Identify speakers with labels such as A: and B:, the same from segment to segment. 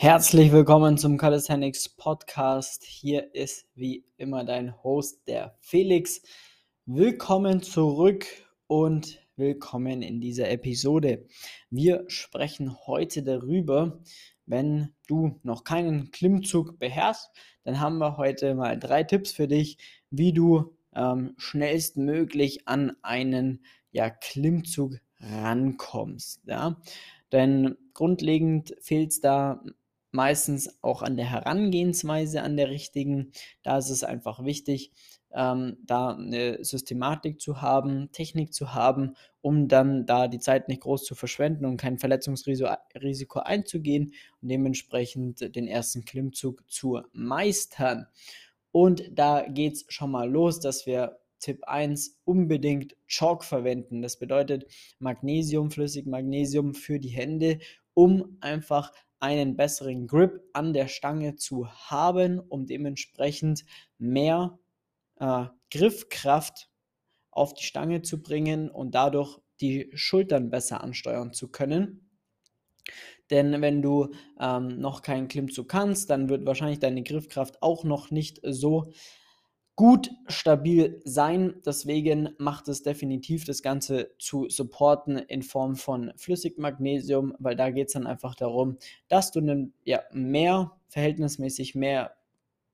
A: Herzlich willkommen zum Calisthenics Podcast. Hier ist wie immer dein Host, der Felix. Willkommen zurück und willkommen in dieser Episode. Wir sprechen heute darüber, wenn du noch keinen Klimmzug beherrschst, dann haben wir heute mal drei Tipps für dich, wie du ähm, schnellstmöglich an einen ja, Klimmzug rankommst. Ja? Denn grundlegend fehlt es da meistens auch an der Herangehensweise, an der richtigen. Da ist es einfach wichtig, ähm, da eine Systematik zu haben, Technik zu haben, um dann da die Zeit nicht groß zu verschwenden und kein Verletzungsrisiko einzugehen und dementsprechend den ersten Klimmzug zu meistern. Und da geht es schon mal los, dass wir Tipp 1 unbedingt Chalk verwenden. Das bedeutet Magnesium, flüssig Magnesium für die Hände, um einfach einen besseren Grip an der Stange zu haben, um dementsprechend mehr äh, Griffkraft auf die Stange zu bringen und dadurch die Schultern besser ansteuern zu können. Denn wenn du ähm, noch keinen Klimmzug kannst, dann wird wahrscheinlich deine Griffkraft auch noch nicht so gut stabil sein. Deswegen macht es definitiv das Ganze zu supporten in Form von Flüssigmagnesium, weil da geht es dann einfach darum, dass du einen, ja, mehr, verhältnismäßig mehr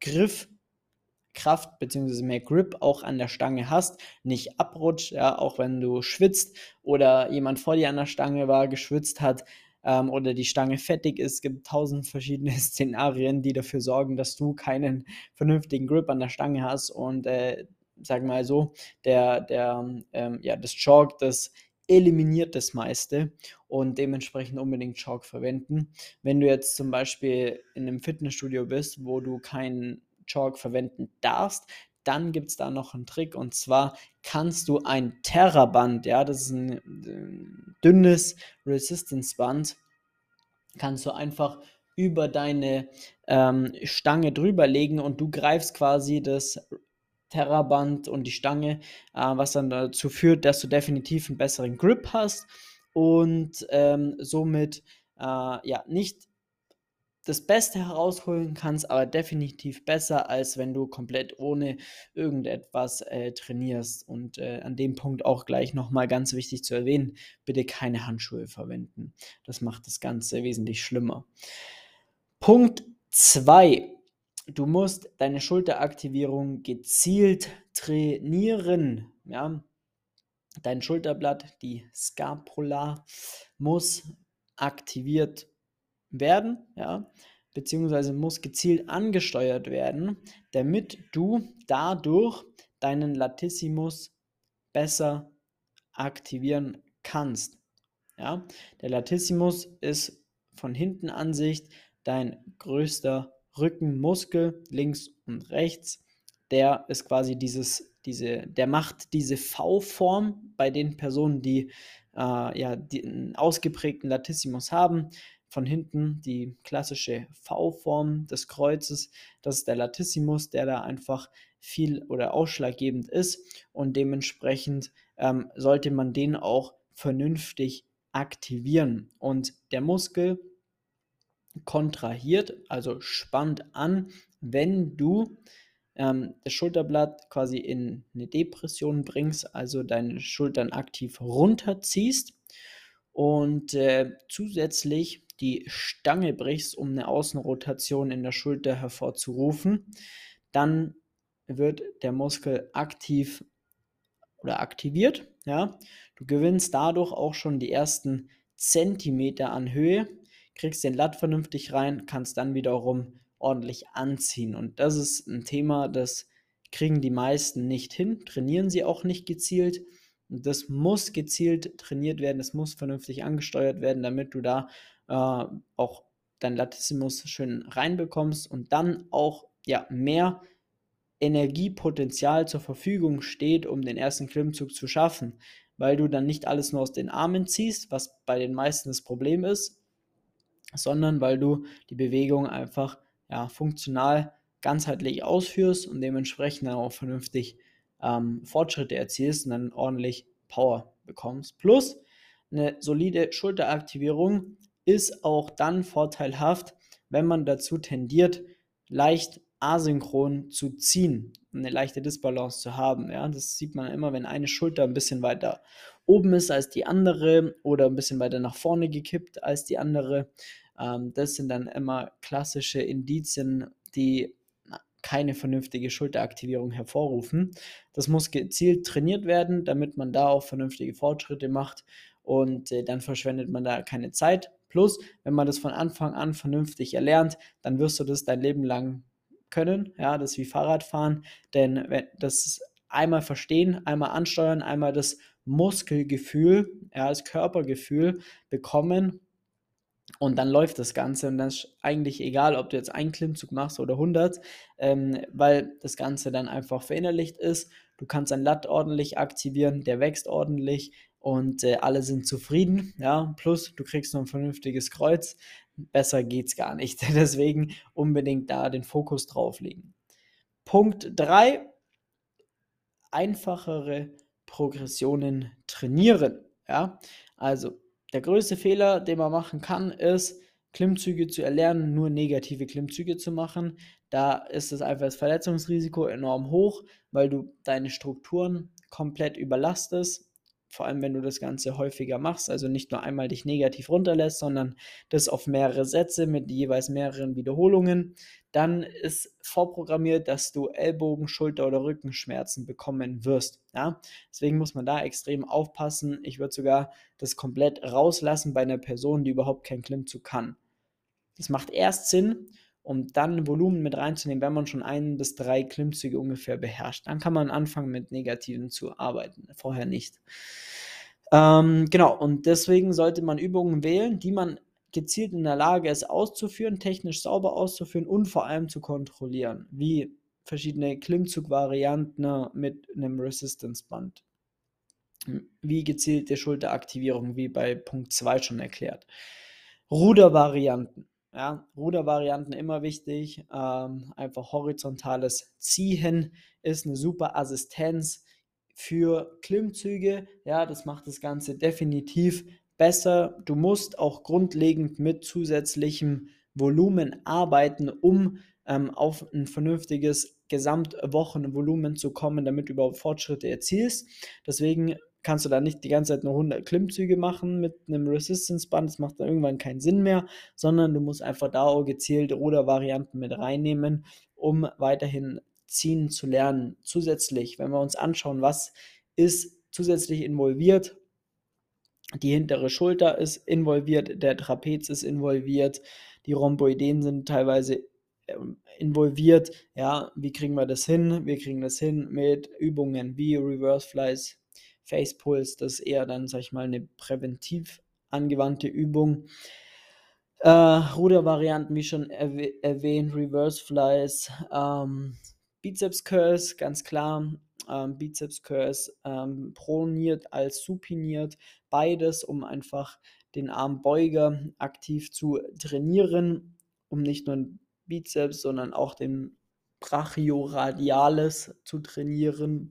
A: Griffkraft bzw. mehr Grip auch an der Stange hast, nicht abrutscht, ja, auch wenn du schwitzt oder jemand vor dir an der Stange war, geschwitzt hat, ähm, oder die Stange fettig ist. Es gibt tausend verschiedene Szenarien, die dafür sorgen, dass du keinen vernünftigen Grip an der Stange hast und äh, sag mal so, der, der, ähm, ja, das Chalk, das eliminiert das meiste und dementsprechend unbedingt Chalk verwenden. Wenn du jetzt zum Beispiel in einem Fitnessstudio bist, wo du keinen Chalk verwenden darfst, dann gibt es da noch einen Trick und zwar kannst du ein Terraband, ja, das ist ein, ein dünnes Resistance-Band, kannst du einfach über deine ähm, Stange drüber legen und du greifst quasi das Terraband und die Stange, äh, was dann dazu führt, dass du definitiv einen besseren Grip hast und ähm, somit äh, ja nicht das Beste herausholen kannst, aber definitiv besser, als wenn du komplett ohne irgendetwas äh, trainierst. Und äh, an dem Punkt auch gleich nochmal ganz wichtig zu erwähnen, bitte keine Handschuhe verwenden. Das macht das Ganze wesentlich schlimmer. Punkt 2. Du musst deine Schulteraktivierung gezielt trainieren. Ja? Dein Schulterblatt, die Scapula, muss aktiviert werden ja, beziehungsweise muss gezielt angesteuert werden, damit du dadurch deinen Latissimus besser aktivieren kannst. Ja, der Latissimus ist von hinten Ansicht dein größter Rückenmuskel links und rechts. Der ist quasi dieses, diese, der macht diese V-Form bei den Personen, die äh, ja die einen ausgeprägten Latissimus haben von hinten die klassische V-Form des Kreuzes. Das ist der Latissimus, der da einfach viel oder ausschlaggebend ist und dementsprechend ähm, sollte man den auch vernünftig aktivieren. Und der Muskel kontrahiert, also spannt an, wenn du ähm, das Schulterblatt quasi in eine Depression bringst, also deine Schultern aktiv runterziehst. Und äh, zusätzlich die Stange brichst, um eine Außenrotation in der Schulter hervorzurufen, dann wird der Muskel aktiv oder aktiviert. Ja? Du gewinnst dadurch auch schon die ersten Zentimeter an Höhe, kriegst den Latt vernünftig rein, kannst dann wiederum ordentlich anziehen. Und das ist ein Thema, das kriegen die meisten nicht hin, trainieren sie auch nicht gezielt. Und das muss gezielt trainiert werden, das muss vernünftig angesteuert werden, damit du da äh, auch dein Latissimus schön reinbekommst und dann auch ja, mehr Energiepotenzial zur Verfügung steht, um den ersten Klimmzug zu schaffen, weil du dann nicht alles nur aus den Armen ziehst, was bei den meisten das Problem ist, sondern weil du die Bewegung einfach ja, funktional ganzheitlich ausführst und dementsprechend dann auch vernünftig ähm, Fortschritte erzielst und dann ordentlich Power bekommst. Plus eine solide Schulteraktivierung ist auch dann vorteilhaft, wenn man dazu tendiert, leicht asynchron zu ziehen, eine leichte Disbalance zu haben. Ja, das sieht man immer, wenn eine Schulter ein bisschen weiter oben ist als die andere oder ein bisschen weiter nach vorne gekippt als die andere. Ähm, das sind dann immer klassische Indizien, die keine vernünftige Schulteraktivierung hervorrufen. Das muss gezielt trainiert werden, damit man da auch vernünftige Fortschritte macht und äh, dann verschwendet man da keine Zeit. Plus, wenn man das von Anfang an vernünftig erlernt, dann wirst du das dein Leben lang können. Ja, das ist wie Fahrradfahren, denn wenn das einmal verstehen, einmal ansteuern, einmal das Muskelgefühl, ja, das Körpergefühl bekommen und dann läuft das Ganze und dann ist eigentlich egal, ob du jetzt einen Klimmzug machst oder 100, ähm, weil das Ganze dann einfach verinnerlicht ist. Du kannst dein Latt ordentlich aktivieren, der wächst ordentlich und äh, alle sind zufrieden. Ja, plus du kriegst noch ein vernünftiges Kreuz. Besser geht's gar nicht. Deswegen unbedingt da den Fokus drauf legen. Punkt 3. Einfachere Progressionen trainieren. Ja, also der größte Fehler, den man machen kann, ist, Klimmzüge zu erlernen, nur negative Klimmzüge zu machen. Da ist es einfach das Verletzungsrisiko enorm hoch, weil du deine Strukturen komplett überlastest vor allem wenn du das Ganze häufiger machst, also nicht nur einmal dich negativ runterlässt, sondern das auf mehrere Sätze mit jeweils mehreren Wiederholungen, dann ist vorprogrammiert, dass du Ellbogen, Schulter oder Rückenschmerzen bekommen wirst. Ja? Deswegen muss man da extrem aufpassen. Ich würde sogar das komplett rauslassen bei einer Person, die überhaupt kein Klimmzug kann. Das macht erst Sinn, um dann Volumen mit reinzunehmen, wenn man schon ein bis drei Klimmzüge ungefähr beherrscht. Dann kann man anfangen mit Negativen zu arbeiten, vorher nicht. Ähm, genau, und deswegen sollte man Übungen wählen, die man gezielt in der Lage ist auszuführen, technisch sauber auszuführen und vor allem zu kontrollieren, wie verschiedene Klimmzugvarianten mit einem Resistance-Band. Wie gezielte Schulteraktivierung, wie bei Punkt 2 schon erklärt. Rudervarianten. Ja, Rudervarianten immer wichtig. Ähm, einfach horizontales Ziehen ist eine super Assistenz für Klimmzüge. Ja, das macht das Ganze definitiv besser. Du musst auch grundlegend mit zusätzlichem Volumen arbeiten, um ähm, auf ein vernünftiges Gesamtwochenvolumen zu kommen, damit du überhaupt Fortschritte erzielst. Deswegen kannst du da nicht die ganze Zeit nur 100 Klimmzüge machen mit einem Resistance-Band, das macht dann irgendwann keinen Sinn mehr, sondern du musst einfach da auch gezielt Rudervarianten mit reinnehmen, um weiterhin ziehen zu lernen. Zusätzlich, wenn wir uns anschauen, was ist zusätzlich involviert, die hintere Schulter ist involviert, der Trapez ist involviert, die Rhomboideen sind teilweise ähm, involviert. Ja, wie kriegen wir das hin? Wir kriegen das hin mit Übungen wie Reverse Flies, Face Pulse, das ist eher dann, sag ich mal, eine präventiv angewandte Übung. Äh, Rudervarianten, wie schon erwäh erwähnt, Reverse Flies, ähm, Bizeps Curls, ganz klar. Ähm, Bizeps Curls ähm, proniert als supiniert, beides, um einfach den Armbeuger aktiv zu trainieren, um nicht nur den Bizeps, sondern auch den Brachioradialis zu trainieren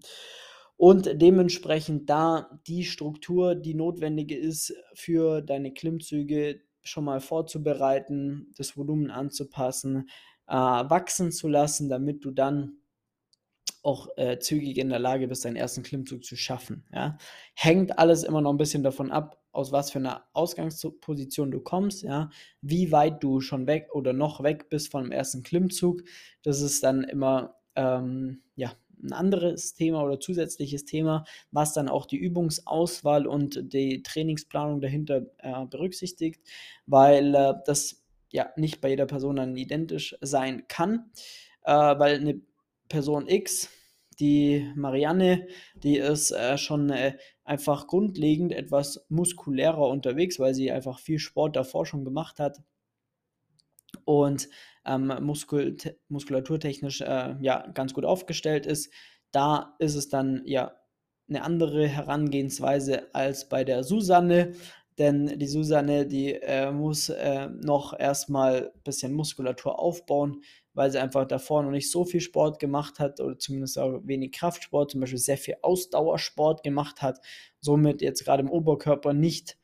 A: und dementsprechend da die Struktur, die notwendige ist für deine Klimmzüge schon mal vorzubereiten, das Volumen anzupassen, äh, wachsen zu lassen, damit du dann auch äh, zügig in der Lage bist, deinen ersten Klimmzug zu schaffen. Ja? Hängt alles immer noch ein bisschen davon ab, aus was für einer Ausgangsposition du kommst, ja, wie weit du schon weg oder noch weg bist vom ersten Klimmzug. Das ist dann immer ähm, ja, ein anderes Thema oder zusätzliches Thema, was dann auch die Übungsauswahl und die Trainingsplanung dahinter äh, berücksichtigt, weil äh, das ja nicht bei jeder Person dann identisch sein kann, äh, weil eine Person X, die Marianne, die ist äh, schon äh, einfach grundlegend etwas muskulärer unterwegs, weil sie einfach viel Sport davor schon gemacht hat und ähm, Muskul muskulaturtechnisch äh, ja ganz gut aufgestellt ist. Da ist es dann ja eine andere Herangehensweise als bei der Susanne, denn die Susanne, die äh, muss äh, noch erstmal ein bisschen Muskulatur aufbauen, weil sie einfach davor noch nicht so viel Sport gemacht hat oder zumindest auch wenig Kraftsport, zum Beispiel sehr viel Ausdauersport gemacht hat, somit jetzt gerade im Oberkörper nicht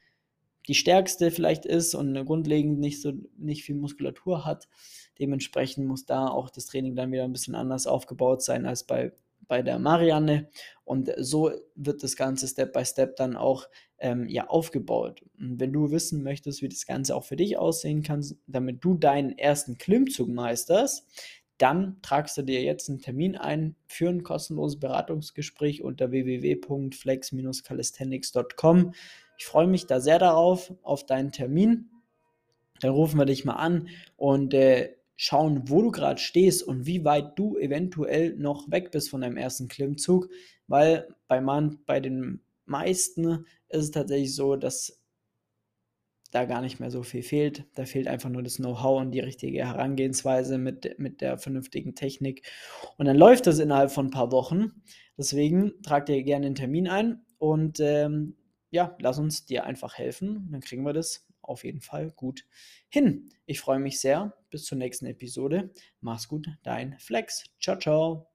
A: die stärkste vielleicht ist und grundlegend nicht so nicht viel Muskulatur hat. Dementsprechend muss da auch das Training dann wieder ein bisschen anders aufgebaut sein als bei bei der Marianne. Und so wird das Ganze Step by Step dann auch ähm, ja, aufgebaut. Und wenn du wissen möchtest, wie das Ganze auch für dich aussehen kann, damit du deinen ersten Klimmzug meisterst, dann tragst du dir jetzt einen Termin ein für ein kostenloses Beratungsgespräch unter www.flex-calisthenics.com. Ich freue mich da sehr darauf, auf deinen Termin. Dann rufen wir dich mal an und äh, schauen, wo du gerade stehst und wie weit du eventuell noch weg bist von deinem ersten Klimmzug, weil bei, man, bei den meisten ist es tatsächlich so, dass da gar nicht mehr so viel fehlt. Da fehlt einfach nur das Know-how und die richtige Herangehensweise mit, mit der vernünftigen Technik. Und dann läuft das innerhalb von ein paar Wochen. Deswegen trag dir gerne einen Termin ein und ähm, ja, lass uns dir einfach helfen. Dann kriegen wir das auf jeden Fall gut hin. Ich freue mich sehr. Bis zur nächsten Episode. Mach's gut, dein Flex. Ciao, ciao.